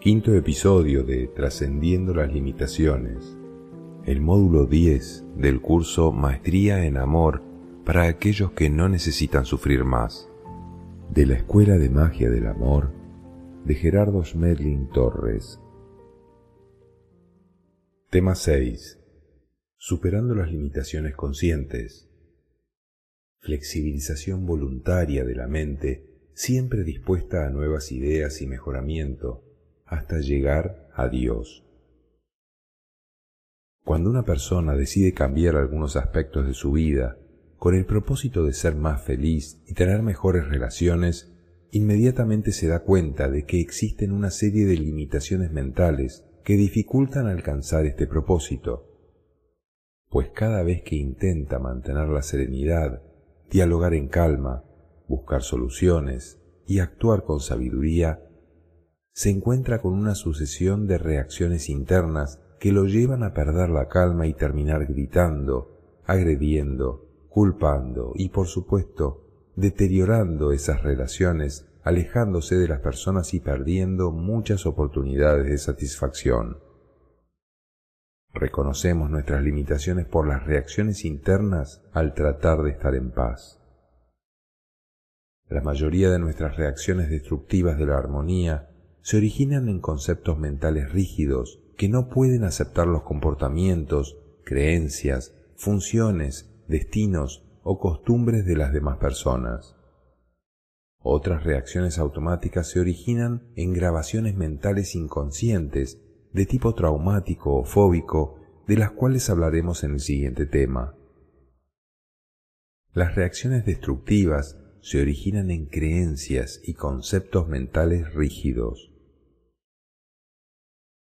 Quinto episodio de Trascendiendo las Limitaciones, el módulo 10 del curso Maestría en Amor para aquellos que no necesitan sufrir más, de la Escuela de Magia del Amor de Gerardo Schmedlin Torres. Tema 6. Superando las limitaciones conscientes. Flexibilización voluntaria de la mente, siempre dispuesta a nuevas ideas y mejoramiento, hasta llegar a Dios. Cuando una persona decide cambiar algunos aspectos de su vida con el propósito de ser más feliz y tener mejores relaciones, inmediatamente se da cuenta de que existen una serie de limitaciones mentales que dificultan alcanzar este propósito, pues cada vez que intenta mantener la serenidad, dialogar en calma, buscar soluciones y actuar con sabiduría, se encuentra con una sucesión de reacciones internas que lo llevan a perder la calma y terminar gritando, agrediendo, culpando y por supuesto deteriorando esas relaciones, alejándose de las personas y perdiendo muchas oportunidades de satisfacción. Reconocemos nuestras limitaciones por las reacciones internas al tratar de estar en paz. La mayoría de nuestras reacciones destructivas de la armonía se originan en conceptos mentales rígidos que no pueden aceptar los comportamientos, creencias, funciones, destinos o costumbres de las demás personas. Otras reacciones automáticas se originan en grabaciones mentales inconscientes de tipo traumático o fóbico, de las cuales hablaremos en el siguiente tema. Las reacciones destructivas se originan en creencias y conceptos mentales rígidos.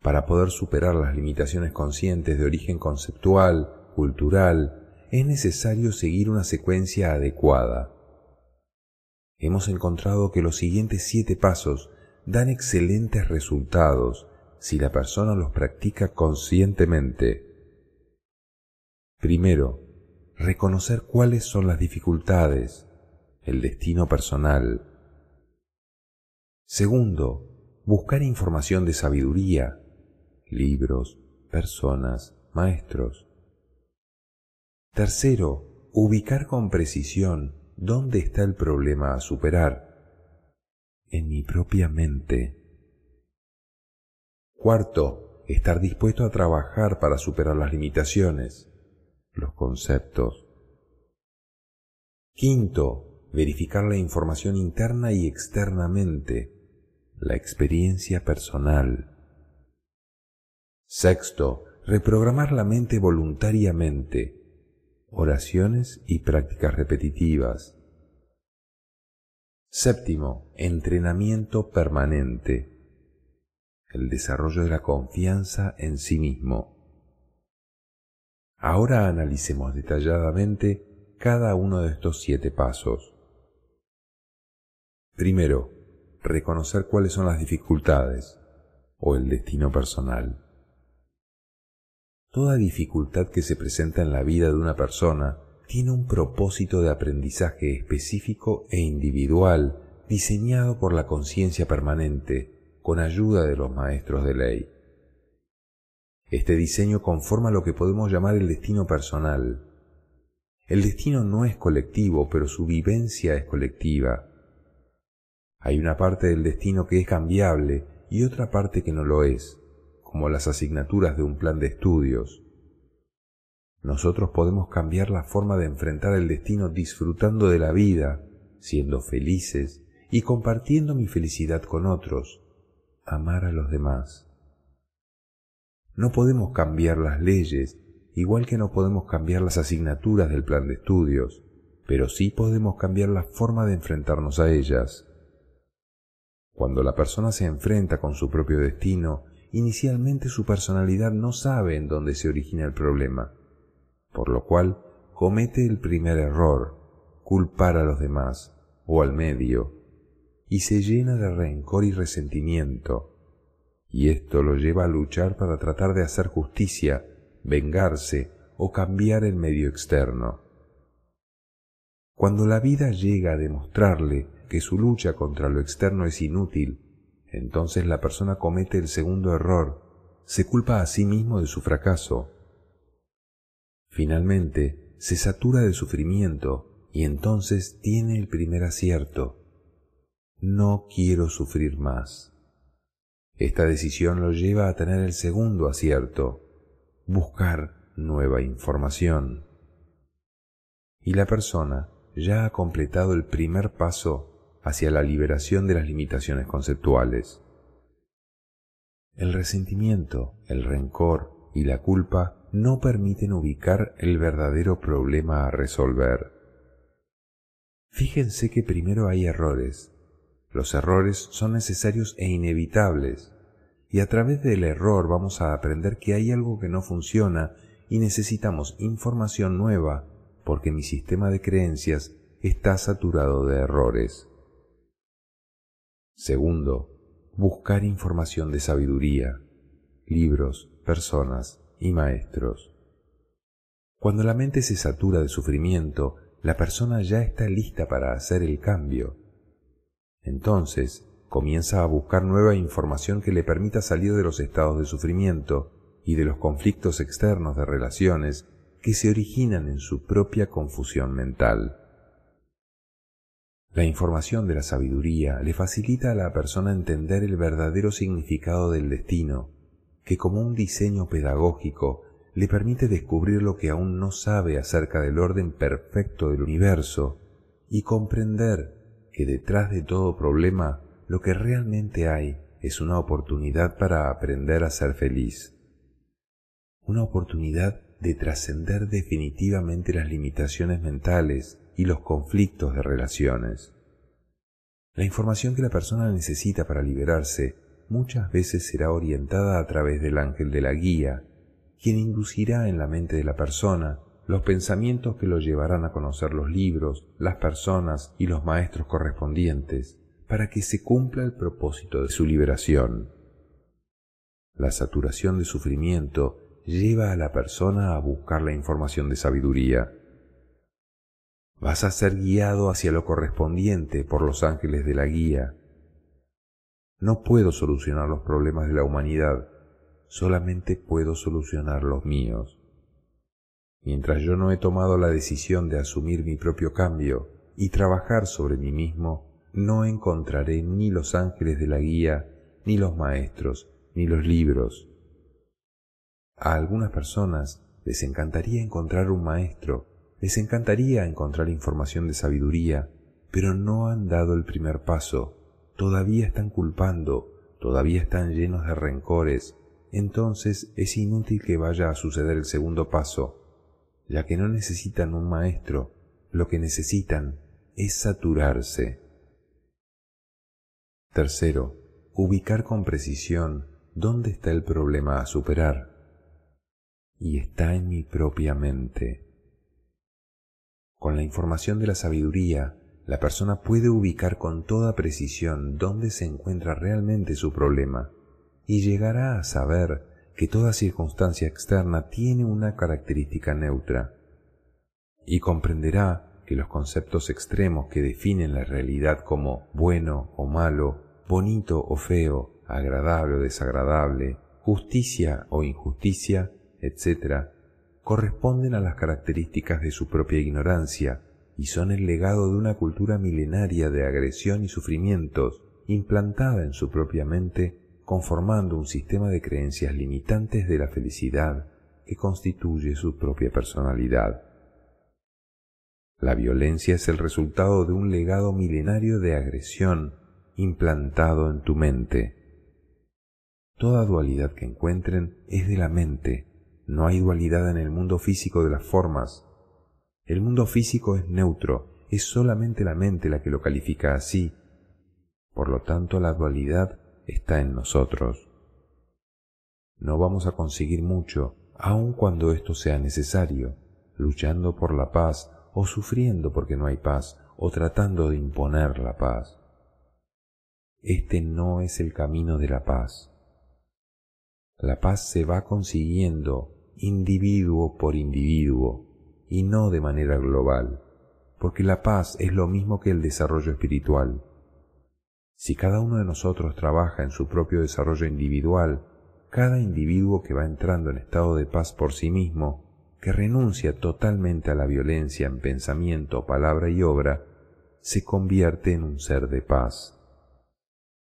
Para poder superar las limitaciones conscientes de origen conceptual, cultural, es necesario seguir una secuencia adecuada. Hemos encontrado que los siguientes siete pasos dan excelentes resultados si la persona los practica conscientemente. Primero, reconocer cuáles son las dificultades, el destino personal. Segundo, buscar información de sabiduría, libros, personas, maestros. Tercero, ubicar con precisión dónde está el problema a superar. En mi propia mente. Cuarto, estar dispuesto a trabajar para superar las limitaciones, los conceptos. Quinto, verificar la información interna y externamente, la experiencia personal. Sexto, reprogramar la mente voluntariamente, oraciones y prácticas repetitivas. Séptimo, entrenamiento permanente. El desarrollo de la confianza en sí mismo. Ahora analicemos detalladamente cada uno de estos siete pasos. Primero, reconocer cuáles son las dificultades o el destino personal. Toda dificultad que se presenta en la vida de una persona tiene un propósito de aprendizaje específico e individual diseñado por la conciencia permanente con ayuda de los maestros de ley. Este diseño conforma lo que podemos llamar el destino personal. El destino no es colectivo, pero su vivencia es colectiva. Hay una parte del destino que es cambiable y otra parte que no lo es como las asignaturas de un plan de estudios. Nosotros podemos cambiar la forma de enfrentar el destino disfrutando de la vida, siendo felices y compartiendo mi felicidad con otros, amar a los demás. No podemos cambiar las leyes, igual que no podemos cambiar las asignaturas del plan de estudios, pero sí podemos cambiar la forma de enfrentarnos a ellas. Cuando la persona se enfrenta con su propio destino inicialmente su personalidad no sabe en dónde se origina el problema, por lo cual comete el primer error, culpar a los demás o al medio, y se llena de rencor y resentimiento, y esto lo lleva a luchar para tratar de hacer justicia, vengarse o cambiar el medio externo. Cuando la vida llega a demostrarle que su lucha contra lo externo es inútil, entonces la persona comete el segundo error, se culpa a sí mismo de su fracaso. Finalmente, se satura de sufrimiento y entonces tiene el primer acierto. No quiero sufrir más. Esta decisión lo lleva a tener el segundo acierto, buscar nueva información. Y la persona ya ha completado el primer paso hacia la liberación de las limitaciones conceptuales. El resentimiento, el rencor y la culpa no permiten ubicar el verdadero problema a resolver. Fíjense que primero hay errores, los errores son necesarios e inevitables, y a través del error vamos a aprender que hay algo que no funciona y necesitamos información nueva porque mi sistema de creencias está saturado de errores. Segundo, buscar información de sabiduría, libros, personas y maestros. Cuando la mente se satura de sufrimiento, la persona ya está lista para hacer el cambio entonces comienza a buscar nueva información que le permita salir de los estados de sufrimiento y de los conflictos externos de relaciones que se originan en su propia confusión mental. La información de la sabiduría le facilita a la persona entender el verdadero significado del destino, que como un diseño pedagógico le permite descubrir lo que aún no sabe acerca del orden perfecto del universo y comprender que detrás de todo problema lo que realmente hay es una oportunidad para aprender a ser feliz. Una oportunidad de trascender definitivamente las limitaciones mentales y los conflictos de relaciones. La información que la persona necesita para liberarse muchas veces será orientada a través del ángel de la guía, quien inducirá en la mente de la persona los pensamientos que lo llevarán a conocer los libros, las personas y los maestros correspondientes, para que se cumpla el propósito de su liberación. La saturación de sufrimiento lleva a la persona a buscar la información de sabiduría. Vas a ser guiado hacia lo correspondiente por los ángeles de la guía. No puedo solucionar los problemas de la humanidad, solamente puedo solucionar los míos. Mientras yo no he tomado la decisión de asumir mi propio cambio y trabajar sobre mí mismo, no encontraré ni los ángeles de la guía, ni los maestros, ni los libros. A algunas personas les encantaría encontrar un maestro, les encantaría encontrar información de sabiduría, pero no han dado el primer paso, todavía están culpando, todavía están llenos de rencores, entonces es inútil que vaya a suceder el segundo paso, ya que no necesitan un maestro, lo que necesitan es saturarse. Tercero, ubicar con precisión dónde está el problema a superar. Y está en mi propia mente. Con la información de la sabiduría, la persona puede ubicar con toda precisión dónde se encuentra realmente su problema y llegará a saber que toda circunstancia externa tiene una característica neutra, y comprenderá que los conceptos extremos que definen la realidad como bueno o malo, bonito o feo, agradable o desagradable, justicia o injusticia, etc., corresponden a las características de su propia ignorancia y son el legado de una cultura milenaria de agresión y sufrimientos implantada en su propia mente conformando un sistema de creencias limitantes de la felicidad que constituye su propia personalidad. La violencia es el resultado de un legado milenario de agresión implantado en tu mente. Toda dualidad que encuentren es de la mente, no hay dualidad en el mundo físico de las formas. El mundo físico es neutro, es solamente la mente la que lo califica así. Por lo tanto, la dualidad está en nosotros. No vamos a conseguir mucho, aun cuando esto sea necesario, luchando por la paz o sufriendo porque no hay paz o tratando de imponer la paz. Este no es el camino de la paz. La paz se va consiguiendo individuo por individuo y no de manera global, porque la paz es lo mismo que el desarrollo espiritual. Si cada uno de nosotros trabaja en su propio desarrollo individual, cada individuo que va entrando en estado de paz por sí mismo, que renuncia totalmente a la violencia en pensamiento, palabra y obra, se convierte en un ser de paz.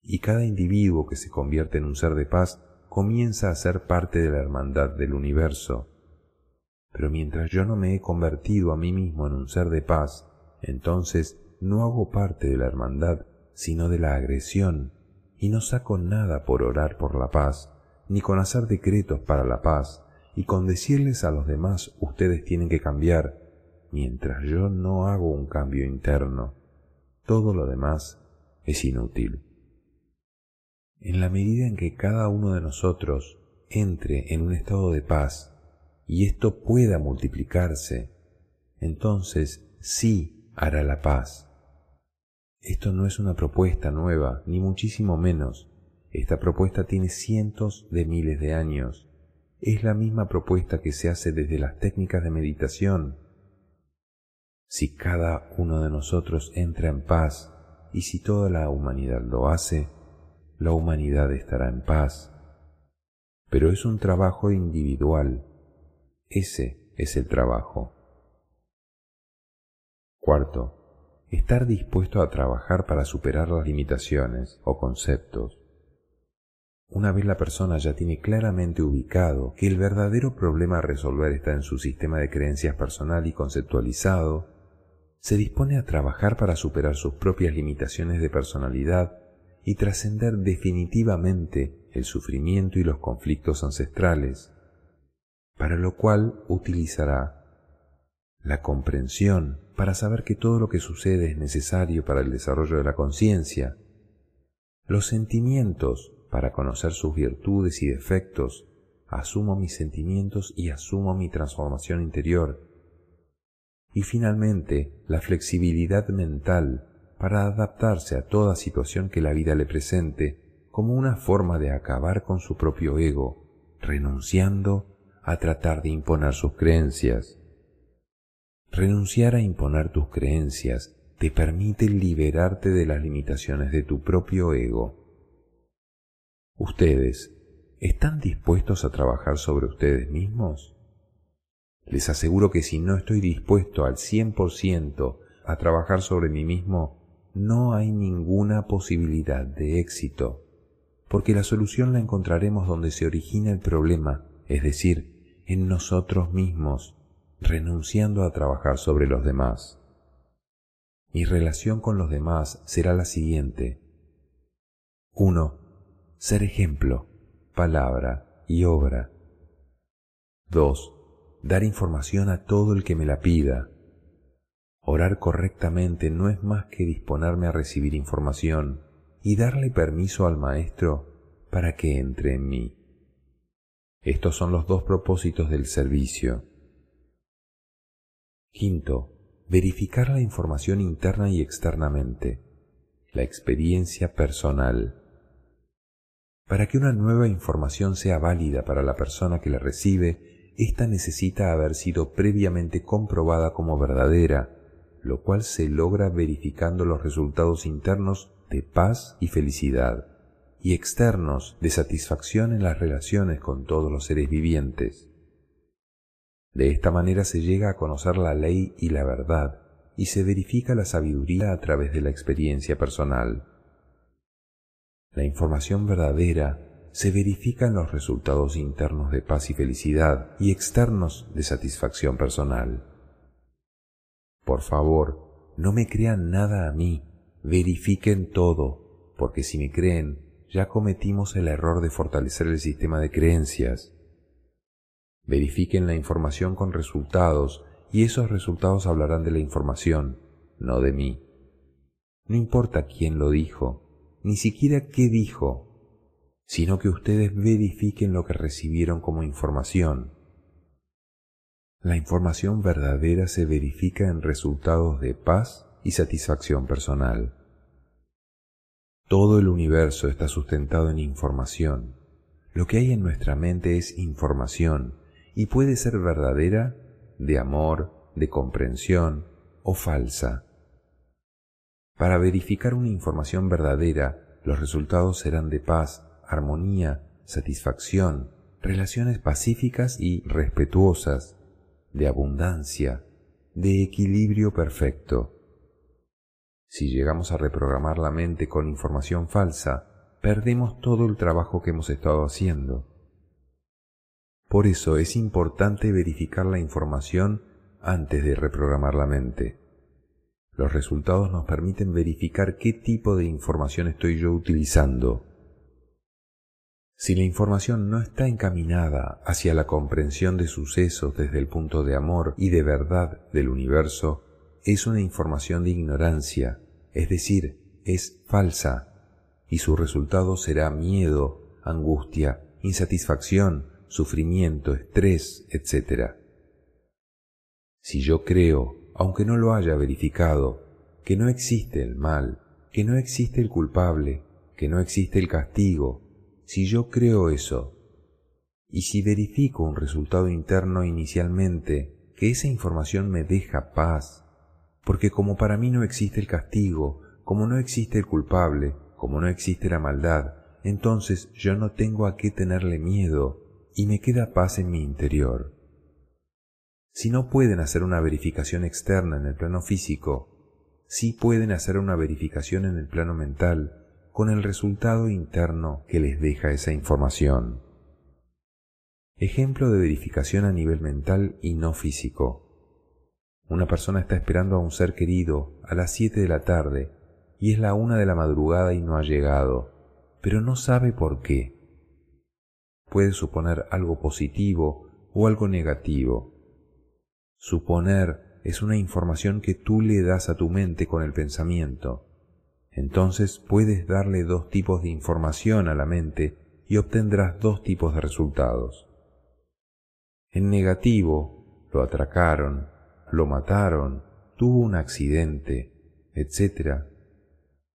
Y cada individuo que se convierte en un ser de paz comienza a ser parte de la hermandad del universo. Pero mientras yo no me he convertido a mí mismo en un ser de paz, entonces no hago parte de la hermandad, sino de la agresión, y no saco nada por orar por la paz, ni con hacer decretos para la paz, y con decirles a los demás ustedes tienen que cambiar, mientras yo no hago un cambio interno. Todo lo demás es inútil. En la medida en que cada uno de nosotros entre en un estado de paz y esto pueda multiplicarse, entonces sí hará la paz. Esto no es una propuesta nueva, ni muchísimo menos. Esta propuesta tiene cientos de miles de años. Es la misma propuesta que se hace desde las técnicas de meditación. Si cada uno de nosotros entra en paz y si toda la humanidad lo hace, la humanidad estará en paz. Pero es un trabajo individual. Ese es el trabajo. Cuarto, estar dispuesto a trabajar para superar las limitaciones o conceptos. Una vez la persona ya tiene claramente ubicado que el verdadero problema a resolver está en su sistema de creencias personal y conceptualizado, se dispone a trabajar para superar sus propias limitaciones de personalidad y trascender definitivamente el sufrimiento y los conflictos ancestrales, para lo cual utilizará la comprensión para saber que todo lo que sucede es necesario para el desarrollo de la conciencia, los sentimientos para conocer sus virtudes y defectos, asumo mis sentimientos y asumo mi transformación interior, y finalmente la flexibilidad mental para adaptarse a toda situación que la vida le presente como una forma de acabar con su propio ego, renunciando a tratar de imponer sus creencias. Renunciar a imponer tus creencias te permite liberarte de las limitaciones de tu propio ego. ¿Ustedes están dispuestos a trabajar sobre ustedes mismos? Les aseguro que si no estoy dispuesto al 100% a trabajar sobre mí mismo, no hay ninguna posibilidad de éxito, porque la solución la encontraremos donde se origina el problema, es decir, en nosotros mismos renunciando a trabajar sobre los demás. Mi relación con los demás será la siguiente. 1. Ser ejemplo, palabra y obra. 2. Dar información a todo el que me la pida. Orar correctamente no es más que disponerme a recibir información y darle permiso al Maestro para que entre en mí. Estos son los dos propósitos del servicio. Quinto, verificar la información interna y externamente, la experiencia personal. Para que una nueva información sea válida para la persona que la recibe, ésta necesita haber sido previamente comprobada como verdadera, lo cual se logra verificando los resultados internos de paz y felicidad, y externos de satisfacción en las relaciones con todos los seres vivientes. De esta manera se llega a conocer la ley y la verdad, y se verifica la sabiduría a través de la experiencia personal. La información verdadera se verifica en los resultados internos de paz y felicidad y externos de satisfacción personal. Por favor, no me crean nada a mí, verifiquen todo, porque si me creen, ya cometimos el error de fortalecer el sistema de creencias. Verifiquen la información con resultados y esos resultados hablarán de la información, no de mí. No importa quién lo dijo, ni siquiera qué dijo, sino que ustedes verifiquen lo que recibieron como información. La información verdadera se verifica en resultados de paz y satisfacción personal. Todo el universo está sustentado en información. Lo que hay en nuestra mente es información y puede ser verdadera de amor, de comprensión, o falsa. Para verificar una información verdadera, los resultados serán de paz, armonía, satisfacción, relaciones pacíficas y respetuosas, de abundancia, de equilibrio perfecto. Si llegamos a reprogramar la mente con información falsa, perdemos todo el trabajo que hemos estado haciendo. Por eso es importante verificar la información antes de reprogramar la mente. Los resultados nos permiten verificar qué tipo de información estoy yo utilizando. Si la información no está encaminada hacia la comprensión de sucesos desde el punto de amor y de verdad del universo, es una información de ignorancia, es decir, es falsa, y su resultado será miedo, angustia, insatisfacción, sufrimiento, estrés, etc. Si yo creo, aunque no lo haya verificado, que no existe el mal, que no existe el culpable, que no existe el castigo, si yo creo eso, y si verifico un resultado interno inicialmente, que esa información me deja paz, porque como para mí no existe el castigo, como no existe el culpable, como no existe la maldad, entonces yo no tengo a qué tenerle miedo y me queda paz en mi interior. Si no pueden hacer una verificación externa en el plano físico, sí pueden hacer una verificación en el plano mental, con el resultado interno que les deja esa información. Ejemplo de verificación a nivel mental y no físico. Una persona está esperando a un ser querido a las 7 de la tarde y es la una de la madrugada y no ha llegado, pero no sabe por qué. Puede suponer algo positivo o algo negativo. Suponer es una información que tú le das a tu mente con el pensamiento entonces puedes darle dos tipos de información a la mente y obtendrás dos tipos de resultados. En negativo, lo atracaron, lo mataron, tuvo un accidente, etc.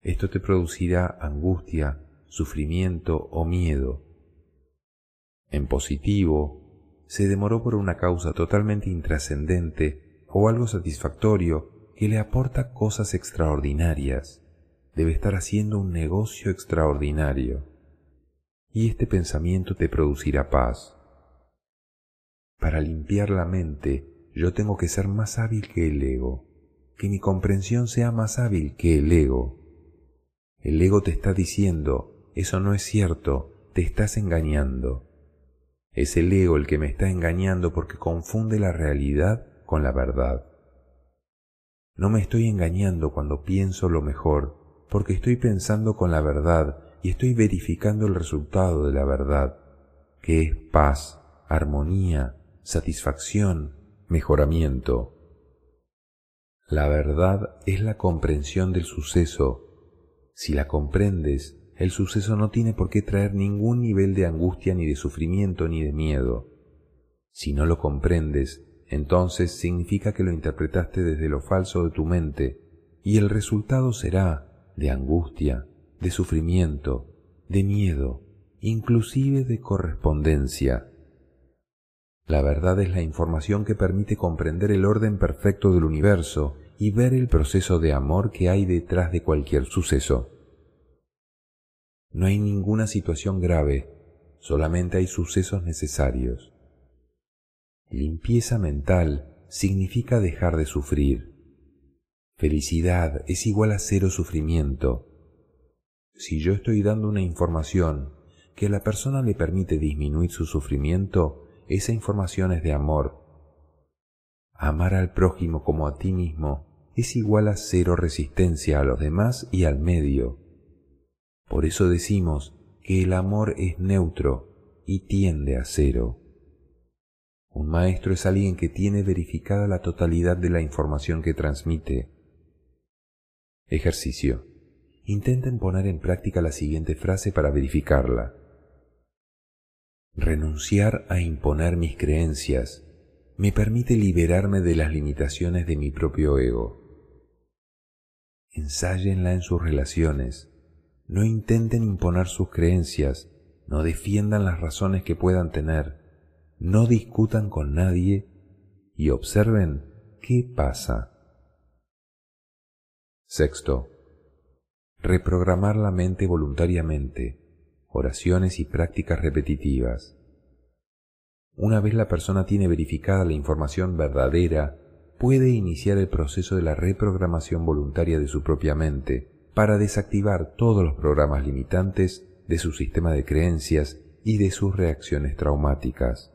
Esto te producirá angustia, sufrimiento o miedo. En positivo, se demoró por una causa totalmente intrascendente o algo satisfactorio que le aporta cosas extraordinarias debe estar haciendo un negocio extraordinario y este pensamiento te producirá paz. Para limpiar la mente yo tengo que ser más hábil que el ego, que mi comprensión sea más hábil que el ego. El ego te está diciendo, eso no es cierto, te estás engañando. Es el ego el que me está engañando porque confunde la realidad con la verdad. No me estoy engañando cuando pienso lo mejor, porque estoy pensando con la verdad y estoy verificando el resultado de la verdad, que es paz, armonía, satisfacción, mejoramiento. La verdad es la comprensión del suceso. Si la comprendes, el suceso no tiene por qué traer ningún nivel de angustia ni de sufrimiento ni de miedo. Si no lo comprendes, entonces significa que lo interpretaste desde lo falso de tu mente, y el resultado será de angustia, de sufrimiento, de miedo, inclusive de correspondencia. La verdad es la información que permite comprender el orden perfecto del universo y ver el proceso de amor que hay detrás de cualquier suceso. No hay ninguna situación grave, solamente hay sucesos necesarios. Limpieza mental significa dejar de sufrir, Felicidad es igual a cero sufrimiento. Si yo estoy dando una información que a la persona le permite disminuir su sufrimiento, esa información es de amor. Amar al prójimo como a ti mismo es igual a cero resistencia a los demás y al medio. Por eso decimos que el amor es neutro y tiende a cero. Un maestro es alguien que tiene verificada la totalidad de la información que transmite Ejercicio. Intenten poner en práctica la siguiente frase para verificarla. Renunciar a imponer mis creencias me permite liberarme de las limitaciones de mi propio ego. Ensáyenla en sus relaciones. No intenten imponer sus creencias, no defiendan las razones que puedan tener, no discutan con nadie y observen qué pasa. Sexto, reprogramar la mente voluntariamente, oraciones y prácticas repetitivas. Una vez la persona tiene verificada la información verdadera, puede iniciar el proceso de la reprogramación voluntaria de su propia mente para desactivar todos los programas limitantes de su sistema de creencias y de sus reacciones traumáticas.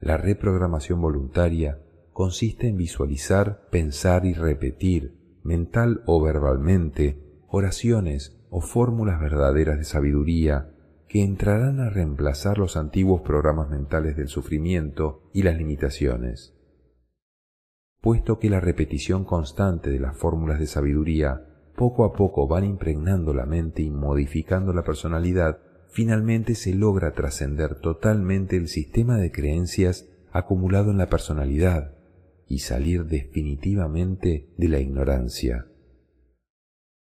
La reprogramación voluntaria consiste en visualizar, pensar y repetir, mental o verbalmente, oraciones o fórmulas verdaderas de sabiduría que entrarán a reemplazar los antiguos programas mentales del sufrimiento y las limitaciones. Puesto que la repetición constante de las fórmulas de sabiduría poco a poco van impregnando la mente y modificando la personalidad, finalmente se logra trascender totalmente el sistema de creencias acumulado en la personalidad y salir definitivamente de la ignorancia.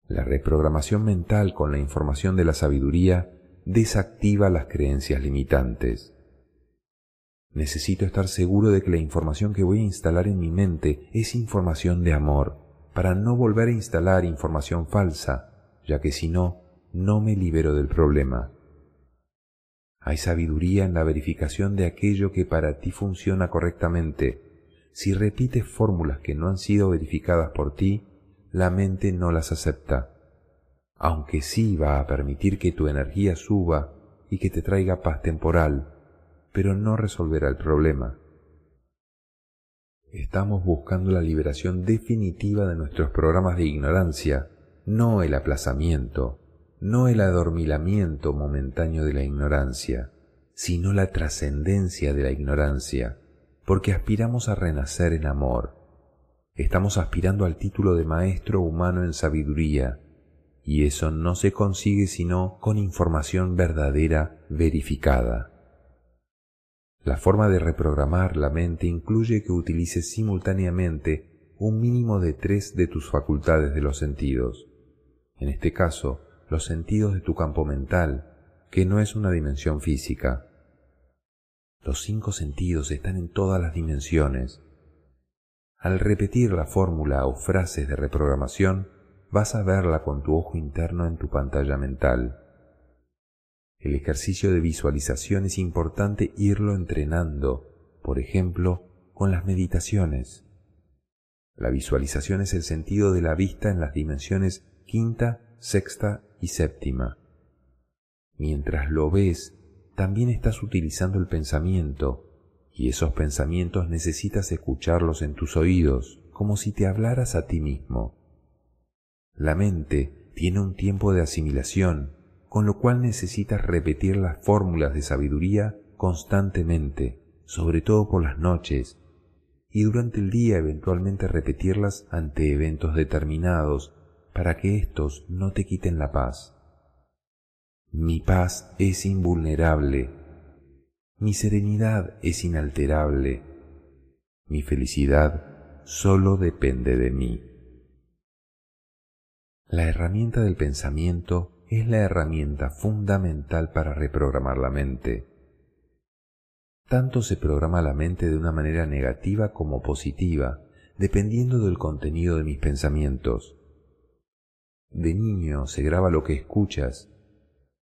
La reprogramación mental con la información de la sabiduría desactiva las creencias limitantes. Necesito estar seguro de que la información que voy a instalar en mi mente es información de amor, para no volver a instalar información falsa, ya que si no, no me libero del problema. Hay sabiduría en la verificación de aquello que para ti funciona correctamente. Si repites fórmulas que no han sido verificadas por ti, la mente no las acepta, aunque sí va a permitir que tu energía suba y que te traiga paz temporal, pero no resolverá el problema. Estamos buscando la liberación definitiva de nuestros programas de ignorancia, no el aplazamiento, no el adormilamiento momentáneo de la ignorancia, sino la trascendencia de la ignorancia, porque aspiramos a renacer en amor. Estamos aspirando al título de maestro humano en sabiduría, y eso no se consigue sino con información verdadera verificada. La forma de reprogramar la mente incluye que utilices simultáneamente un mínimo de tres de tus facultades de los sentidos. En este caso, los sentidos de tu campo mental, que no es una dimensión física. Los cinco sentidos están en todas las dimensiones. Al repetir la fórmula o frases de reprogramación, vas a verla con tu ojo interno en tu pantalla mental. El ejercicio de visualización es importante irlo entrenando, por ejemplo, con las meditaciones. La visualización es el sentido de la vista en las dimensiones quinta, sexta y séptima. Mientras lo ves, también estás utilizando el pensamiento, y esos pensamientos necesitas escucharlos en tus oídos, como si te hablaras a ti mismo. La mente tiene un tiempo de asimilación con lo cual necesitas repetir las fórmulas de sabiduría constantemente, sobre todo por las noches, y durante el día eventualmente repetirlas ante eventos determinados para que éstos no te quiten la paz. Mi paz es invulnerable, mi serenidad es inalterable, mi felicidad solo depende de mí. La herramienta del pensamiento es la herramienta fundamental para reprogramar la mente. Tanto se programa la mente de una manera negativa como positiva, dependiendo del contenido de mis pensamientos. De niño se graba lo que escuchas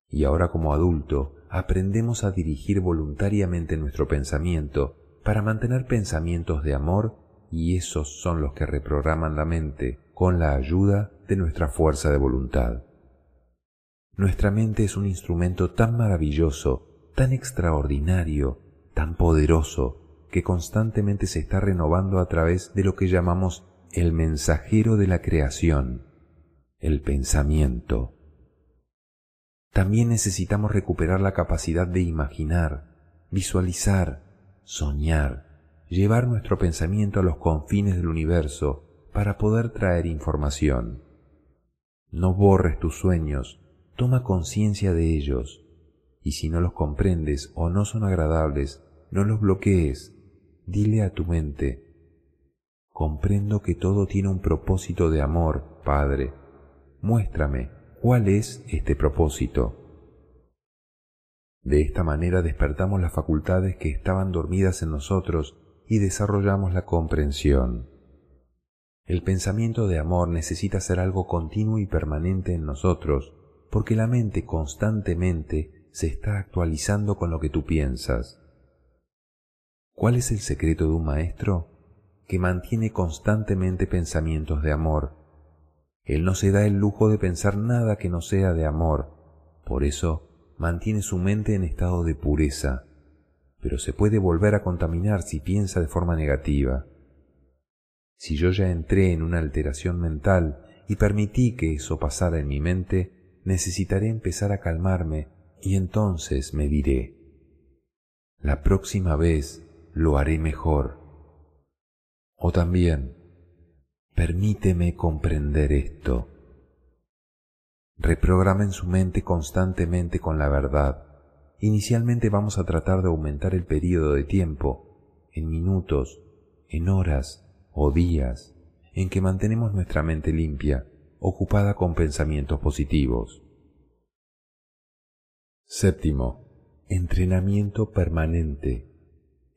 y ahora como adulto aprendemos a dirigir voluntariamente nuestro pensamiento para mantener pensamientos de amor y esos son los que reprograman la mente con la ayuda de nuestra fuerza de voluntad. Nuestra mente es un instrumento tan maravilloso, tan extraordinario, tan poderoso, que constantemente se está renovando a través de lo que llamamos el mensajero de la creación, el pensamiento. También necesitamos recuperar la capacidad de imaginar, visualizar, soñar, llevar nuestro pensamiento a los confines del universo para poder traer información. No borres tus sueños, Toma conciencia de ellos, y si no los comprendes o no son agradables, no los bloquees. Dile a tu mente, comprendo que todo tiene un propósito de amor, Padre. Muéstrame cuál es este propósito. De esta manera despertamos las facultades que estaban dormidas en nosotros y desarrollamos la comprensión. El pensamiento de amor necesita ser algo continuo y permanente en nosotros, porque la mente constantemente se está actualizando con lo que tú piensas. ¿Cuál es el secreto de un maestro? Que mantiene constantemente pensamientos de amor. Él no se da el lujo de pensar nada que no sea de amor, por eso mantiene su mente en estado de pureza, pero se puede volver a contaminar si piensa de forma negativa. Si yo ya entré en una alteración mental y permití que eso pasara en mi mente, necesitaré empezar a calmarme y entonces me diré, la próxima vez lo haré mejor. O también, permíteme comprender esto. Reprogramen su mente constantemente con la verdad. Inicialmente vamos a tratar de aumentar el periodo de tiempo, en minutos, en horas, o días en que mantenemos nuestra mente limpia, ocupada con pensamientos positivos. Séptimo, entrenamiento permanente,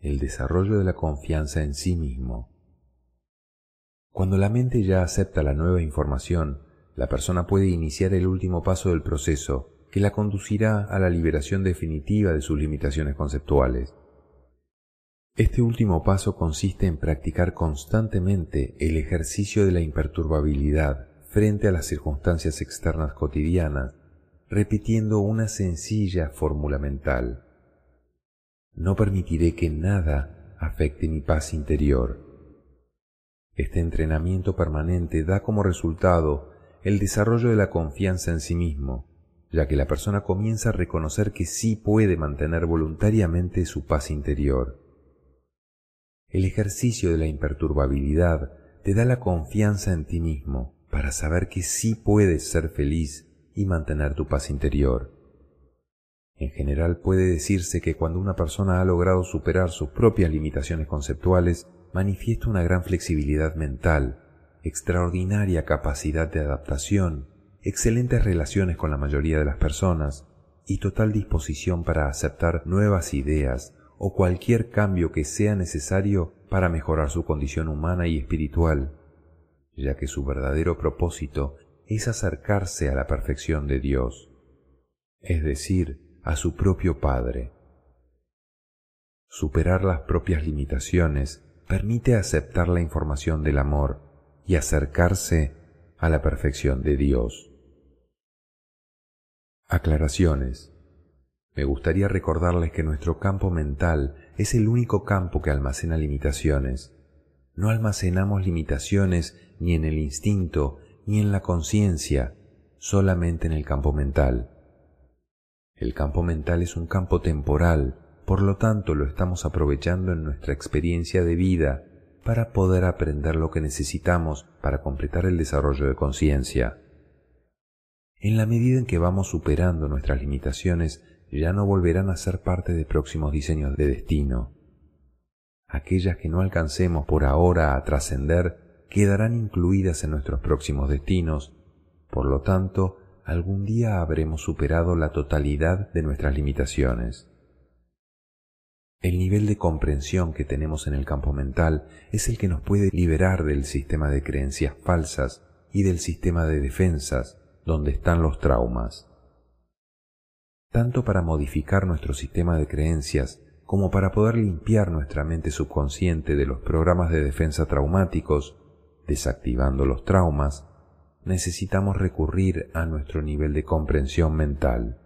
el desarrollo de la confianza en sí mismo. Cuando la mente ya acepta la nueva información, la persona puede iniciar el último paso del proceso que la conducirá a la liberación definitiva de sus limitaciones conceptuales. Este último paso consiste en practicar constantemente el ejercicio de la imperturbabilidad frente a las circunstancias externas cotidianas, repitiendo una sencilla fórmula mental. No permitiré que nada afecte mi paz interior. Este entrenamiento permanente da como resultado el desarrollo de la confianza en sí mismo, ya que la persona comienza a reconocer que sí puede mantener voluntariamente su paz interior. El ejercicio de la imperturbabilidad te da la confianza en ti mismo para saber que sí puedes ser feliz y mantener tu paz interior. En general puede decirse que cuando una persona ha logrado superar sus propias limitaciones conceptuales, manifiesta una gran flexibilidad mental, extraordinaria capacidad de adaptación, excelentes relaciones con la mayoría de las personas y total disposición para aceptar nuevas ideas o cualquier cambio que sea necesario para mejorar su condición humana y espiritual, ya que su verdadero propósito es acercarse a la perfección de Dios, es decir, a su propio Padre. Superar las propias limitaciones permite aceptar la información del amor y acercarse a la perfección de Dios. Aclaraciones. Me gustaría recordarles que nuestro campo mental es el único campo que almacena limitaciones. No almacenamos limitaciones ni en el instinto ni en la conciencia, solamente en el campo mental. El campo mental es un campo temporal, por lo tanto lo estamos aprovechando en nuestra experiencia de vida para poder aprender lo que necesitamos para completar el desarrollo de conciencia. En la medida en que vamos superando nuestras limitaciones, ya no volverán a ser parte de próximos diseños de destino. Aquellas que no alcancemos por ahora a trascender quedarán incluidas en nuestros próximos destinos, por lo tanto, algún día habremos superado la totalidad de nuestras limitaciones. El nivel de comprensión que tenemos en el campo mental es el que nos puede liberar del sistema de creencias falsas y del sistema de defensas donde están los traumas tanto para modificar nuestro sistema de creencias como para poder limpiar nuestra mente subconsciente de los programas de defensa traumáticos, desactivando los traumas, necesitamos recurrir a nuestro nivel de comprensión mental.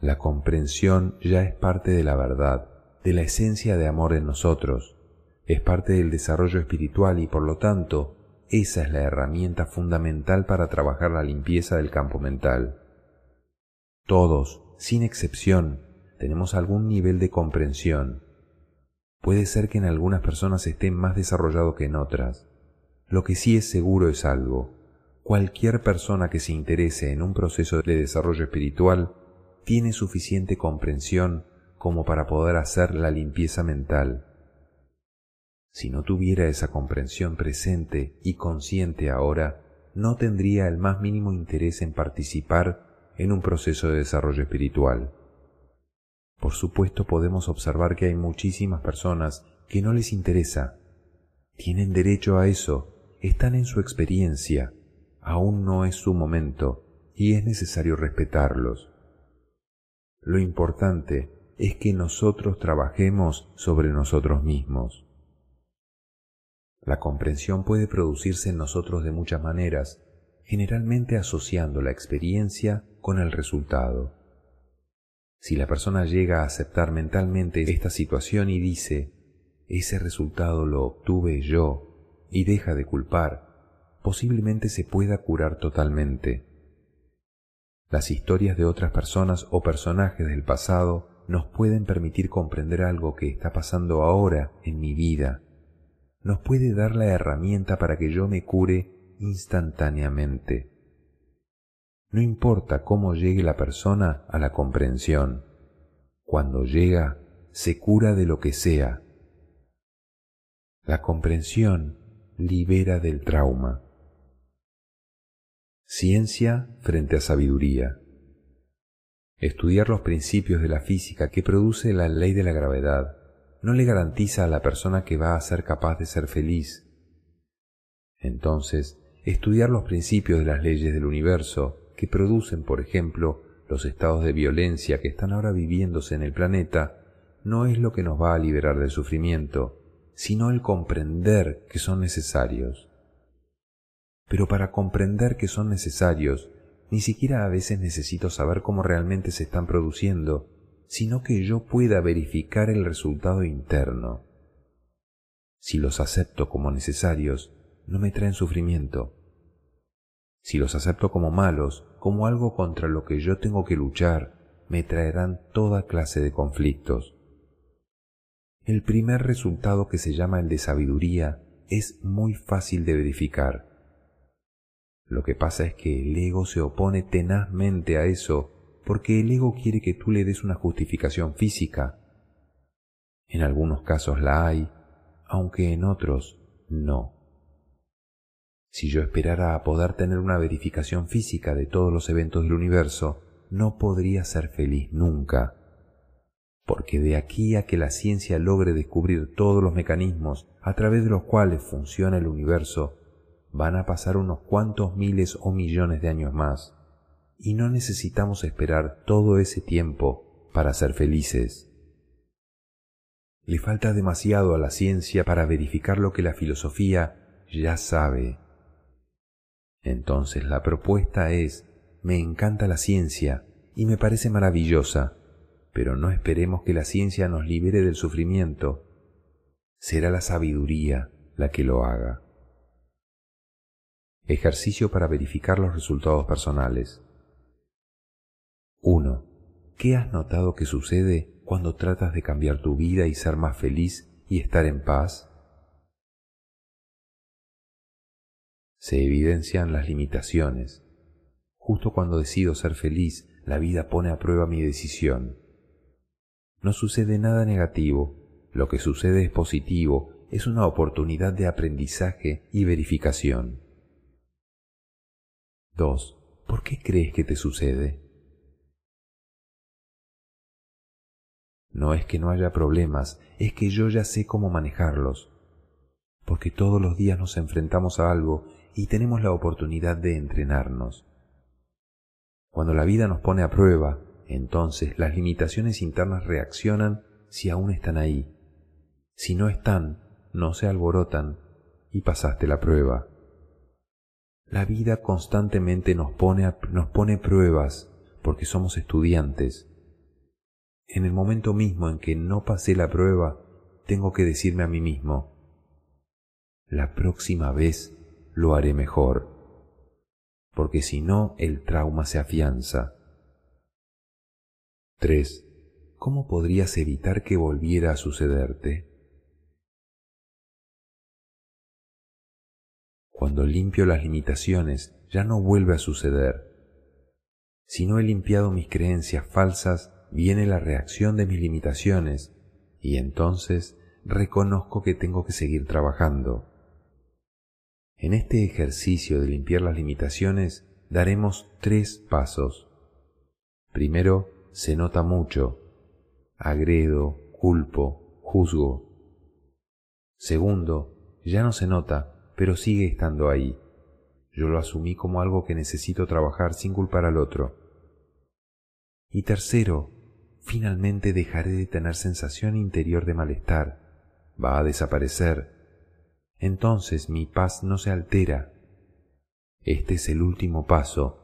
La comprensión ya es parte de la verdad, de la esencia de amor en nosotros, es parte del desarrollo espiritual y por lo tanto, esa es la herramienta fundamental para trabajar la limpieza del campo mental. Todos, sin excepción, tenemos algún nivel de comprensión. Puede ser que en algunas personas esté más desarrollado que en otras. Lo que sí es seguro es algo. Cualquier persona que se interese en un proceso de desarrollo espiritual tiene suficiente comprensión como para poder hacer la limpieza mental. Si no tuviera esa comprensión presente y consciente ahora, no tendría el más mínimo interés en participar en un proceso de desarrollo espiritual. Por supuesto podemos observar que hay muchísimas personas que no les interesa. Tienen derecho a eso están en su experiencia, aún no es su momento y es necesario respetarlos. Lo importante es que nosotros trabajemos sobre nosotros mismos. La comprensión puede producirse en nosotros de muchas maneras, generalmente asociando la experiencia con el resultado. Si la persona llega a aceptar mentalmente esta situación y dice, ese resultado lo obtuve yo, y deja de culpar, posiblemente se pueda curar totalmente. Las historias de otras personas o personajes del pasado nos pueden permitir comprender algo que está pasando ahora en mi vida nos puede dar la herramienta para que yo me cure instantáneamente. No importa cómo llegue la persona a la comprensión, cuando llega, se cura de lo que sea. La comprensión libera del trauma. Ciencia frente a sabiduría. Estudiar los principios de la física que produce la ley de la gravedad no le garantiza a la persona que va a ser capaz de ser feliz. Entonces, estudiar los principios de las leyes del universo que producen, por ejemplo, los estados de violencia que están ahora viviéndose en el planeta, no es lo que nos va a liberar del sufrimiento, sino el comprender que son necesarios. Pero para comprender que son necesarios, ni siquiera a veces necesito saber cómo realmente se están produciendo, sino que yo pueda verificar el resultado interno. Si los acepto como necesarios, no me traen sufrimiento. Si los acepto como malos, como algo contra lo que yo tengo que luchar, me traerán toda clase de conflictos. El primer resultado que se llama el de sabiduría es muy fácil de verificar. Lo que pasa es que el ego se opone tenazmente a eso porque el ego quiere que tú le des una justificación física. En algunos casos la hay, aunque en otros no. Si yo esperara a poder tener una verificación física de todos los eventos del universo, no podría ser feliz nunca, porque de aquí a que la ciencia logre descubrir todos los mecanismos a través de los cuales funciona el universo, van a pasar unos cuantos miles o millones de años más y no necesitamos esperar todo ese tiempo para ser felices. Le falta demasiado a la ciencia para verificar lo que la filosofía ya sabe. Entonces la propuesta es, me encanta la ciencia y me parece maravillosa, pero no esperemos que la ciencia nos libere del sufrimiento. Será la sabiduría la que lo haga. Ejercicio para verificar los resultados personales. 1. ¿Qué has notado que sucede cuando tratas de cambiar tu vida y ser más feliz y estar en paz? Se evidencian las limitaciones. Justo cuando decido ser feliz, la vida pone a prueba mi decisión. No sucede nada negativo, lo que sucede es positivo, es una oportunidad de aprendizaje y verificación. 2. ¿Por qué crees que te sucede? No es que no haya problemas, es que yo ya sé cómo manejarlos, porque todos los días nos enfrentamos a algo y tenemos la oportunidad de entrenarnos. Cuando la vida nos pone a prueba, entonces las limitaciones internas reaccionan si aún están ahí. Si no están, no se alborotan y pasaste la prueba. La vida constantemente nos pone, nos pone pruebas porque somos estudiantes en el momento mismo en que no pasé la prueba, tengo que decirme a mí mismo, la próxima vez lo haré mejor, porque si no el trauma se afianza. 3. ¿Cómo podrías evitar que volviera a sucederte? Cuando limpio las limitaciones, ya no vuelve a suceder. Si no he limpiado mis creencias falsas, viene la reacción de mis limitaciones y entonces reconozco que tengo que seguir trabajando. En este ejercicio de limpiar las limitaciones daremos tres pasos. Primero, se nota mucho. Agredo, culpo, juzgo. Segundo, ya no se nota, pero sigue estando ahí. Yo lo asumí como algo que necesito trabajar sin culpar al otro. Y tercero, finalmente dejaré de tener sensación interior de malestar. Va a desaparecer. Entonces mi paz no se altera. Este es el último paso.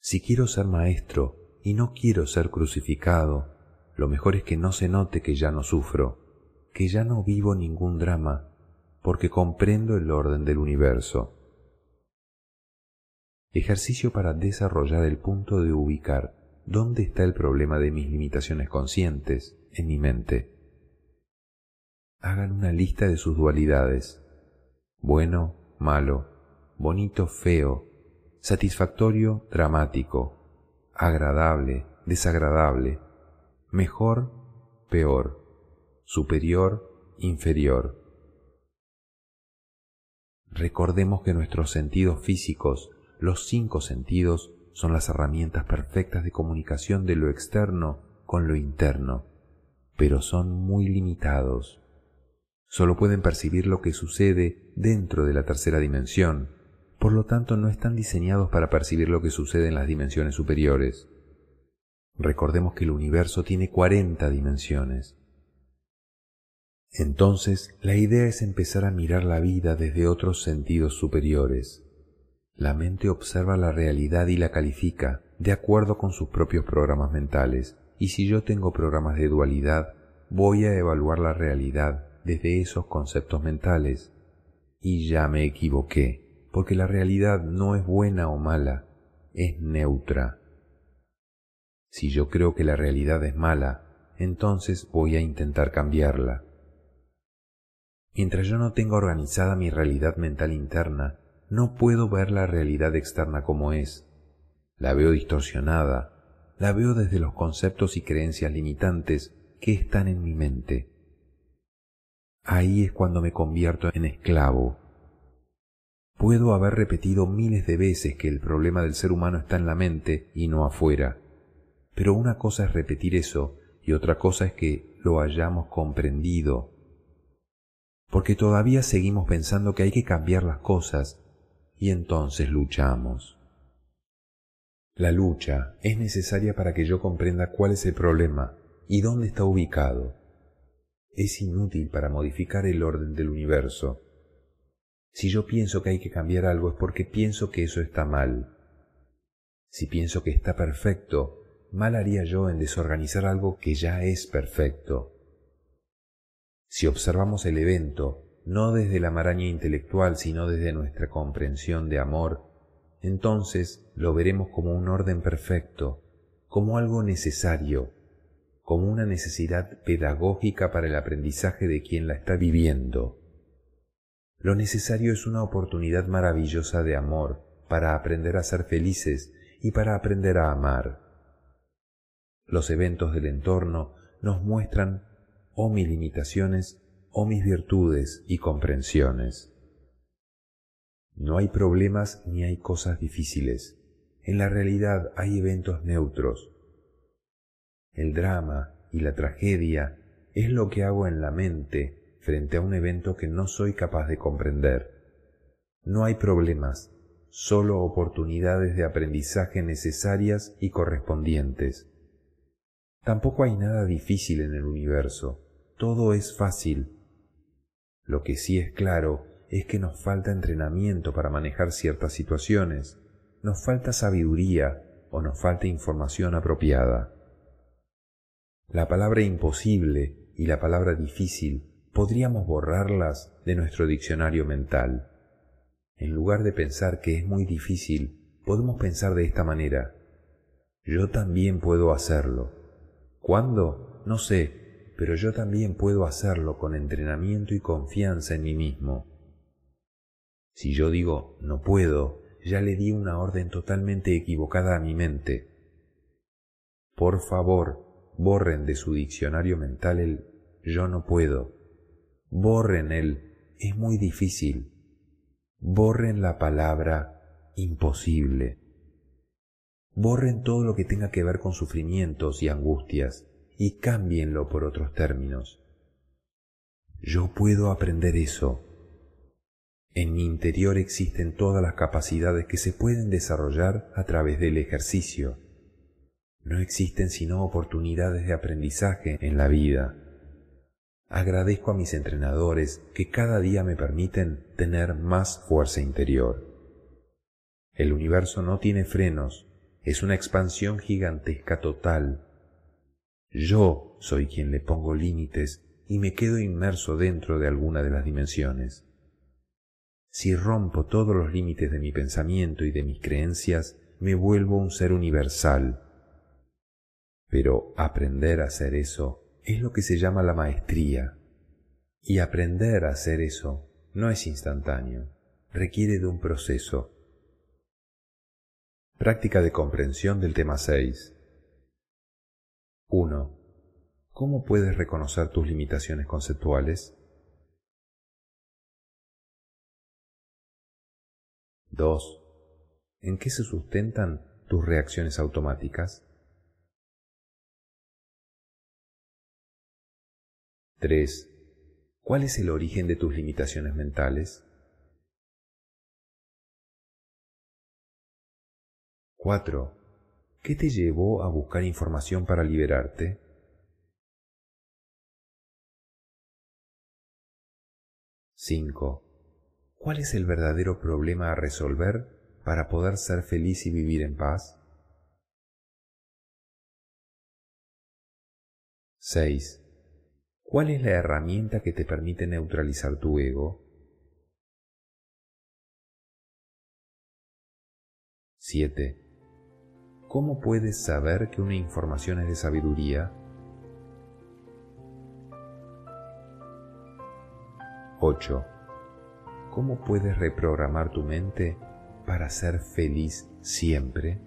Si quiero ser maestro y no quiero ser crucificado, lo mejor es que no se note que ya no sufro, que ya no vivo ningún drama, porque comprendo el orden del universo. Ejercicio para desarrollar el punto de ubicar dónde está el problema de mis limitaciones conscientes en mi mente. Hagan una lista de sus dualidades. Bueno, malo, bonito, feo, satisfactorio, dramático, agradable, desagradable, mejor, peor, superior, inferior Recordemos que nuestros sentidos físicos, los cinco sentidos, son las herramientas perfectas de comunicación de lo externo con lo interno, pero son muy limitados. Solo pueden percibir lo que sucede dentro de la tercera dimensión, por lo tanto no están diseñados para percibir lo que sucede en las dimensiones superiores. Recordemos que el universo tiene 40 dimensiones. Entonces, la idea es empezar a mirar la vida desde otros sentidos superiores. La mente observa la realidad y la califica de acuerdo con sus propios programas mentales, y si yo tengo programas de dualidad, voy a evaluar la realidad desde esos conceptos mentales. Y ya me equivoqué, porque la realidad no es buena o mala, es neutra. Si yo creo que la realidad es mala, entonces voy a intentar cambiarla Mientras yo no tenga organizada mi realidad mental interna, no puedo ver la realidad externa como es. La veo distorsionada, la veo desde los conceptos y creencias limitantes que están en mi mente. Ahí es cuando me convierto en esclavo. Puedo haber repetido miles de veces que el problema del ser humano está en la mente y no afuera, pero una cosa es repetir eso y otra cosa es que lo hayamos comprendido porque todavía seguimos pensando que hay que cambiar las cosas y entonces luchamos. La lucha es necesaria para que yo comprenda cuál es el problema y dónde está ubicado. Es inútil para modificar el orden del universo. Si yo pienso que hay que cambiar algo es porque pienso que eso está mal. Si pienso que está perfecto, mal haría yo en desorganizar algo que ya es perfecto. Si observamos el evento no desde la maraña intelectual, sino desde nuestra comprensión de amor, entonces lo veremos como un orden perfecto, como algo necesario, como una necesidad pedagógica para el aprendizaje de quien la está viviendo. Lo necesario es una oportunidad maravillosa de amor para aprender a ser felices y para aprender a amar. Los eventos del entorno nos muestran o mis limitaciones o mis virtudes y comprensiones. No hay problemas ni hay cosas difíciles. En la realidad hay eventos neutros. El drama y la tragedia es lo que hago en la mente frente a un evento que no soy capaz de comprender. No hay problemas, solo oportunidades de aprendizaje necesarias y correspondientes. Tampoco hay nada difícil en el universo, todo es fácil. Lo que sí es claro es que nos falta entrenamiento para manejar ciertas situaciones, nos falta sabiduría o nos falta información apropiada. La palabra imposible y la palabra difícil podríamos borrarlas de nuestro diccionario mental. En lugar de pensar que es muy difícil, podemos pensar de esta manera. Yo también puedo hacerlo. ¿Cuándo? No sé, pero yo también puedo hacerlo con entrenamiento y confianza en mí mismo. Si yo digo no puedo, ya le di una orden totalmente equivocada a mi mente. Por favor, borren de su diccionario mental el yo no puedo. Borren el es muy difícil. Borren la palabra imposible. Borren todo lo que tenga que ver con sufrimientos y angustias y cámbienlo por otros términos. Yo puedo aprender eso. En mi interior existen todas las capacidades que se pueden desarrollar a través del ejercicio. No existen sino oportunidades de aprendizaje en la vida. Agradezco a mis entrenadores que cada día me permiten tener más fuerza interior. El universo no tiene frenos, es una expansión gigantesca total. Yo soy quien le pongo límites y me quedo inmerso dentro de alguna de las dimensiones. Si rompo todos los límites de mi pensamiento y de mis creencias, me vuelvo un ser universal. Pero aprender a hacer eso es lo que se llama la maestría. Y aprender a hacer eso no es instantáneo, requiere de un proceso. Práctica de comprensión del tema 6. 1. ¿Cómo puedes reconocer tus limitaciones conceptuales? 2. ¿En qué se sustentan tus reacciones automáticas? 3. ¿Cuál es el origen de tus limitaciones mentales? 4. ¿Qué te llevó a buscar información para liberarte? 5. ¿Cuál es el verdadero problema a resolver para poder ser feliz y vivir en paz? 6. ¿Cuál es la herramienta que te permite neutralizar tu ego? 7. ¿Cómo puedes saber que una información es de sabiduría? 8. ¿Cómo puedes reprogramar tu mente para ser feliz siempre?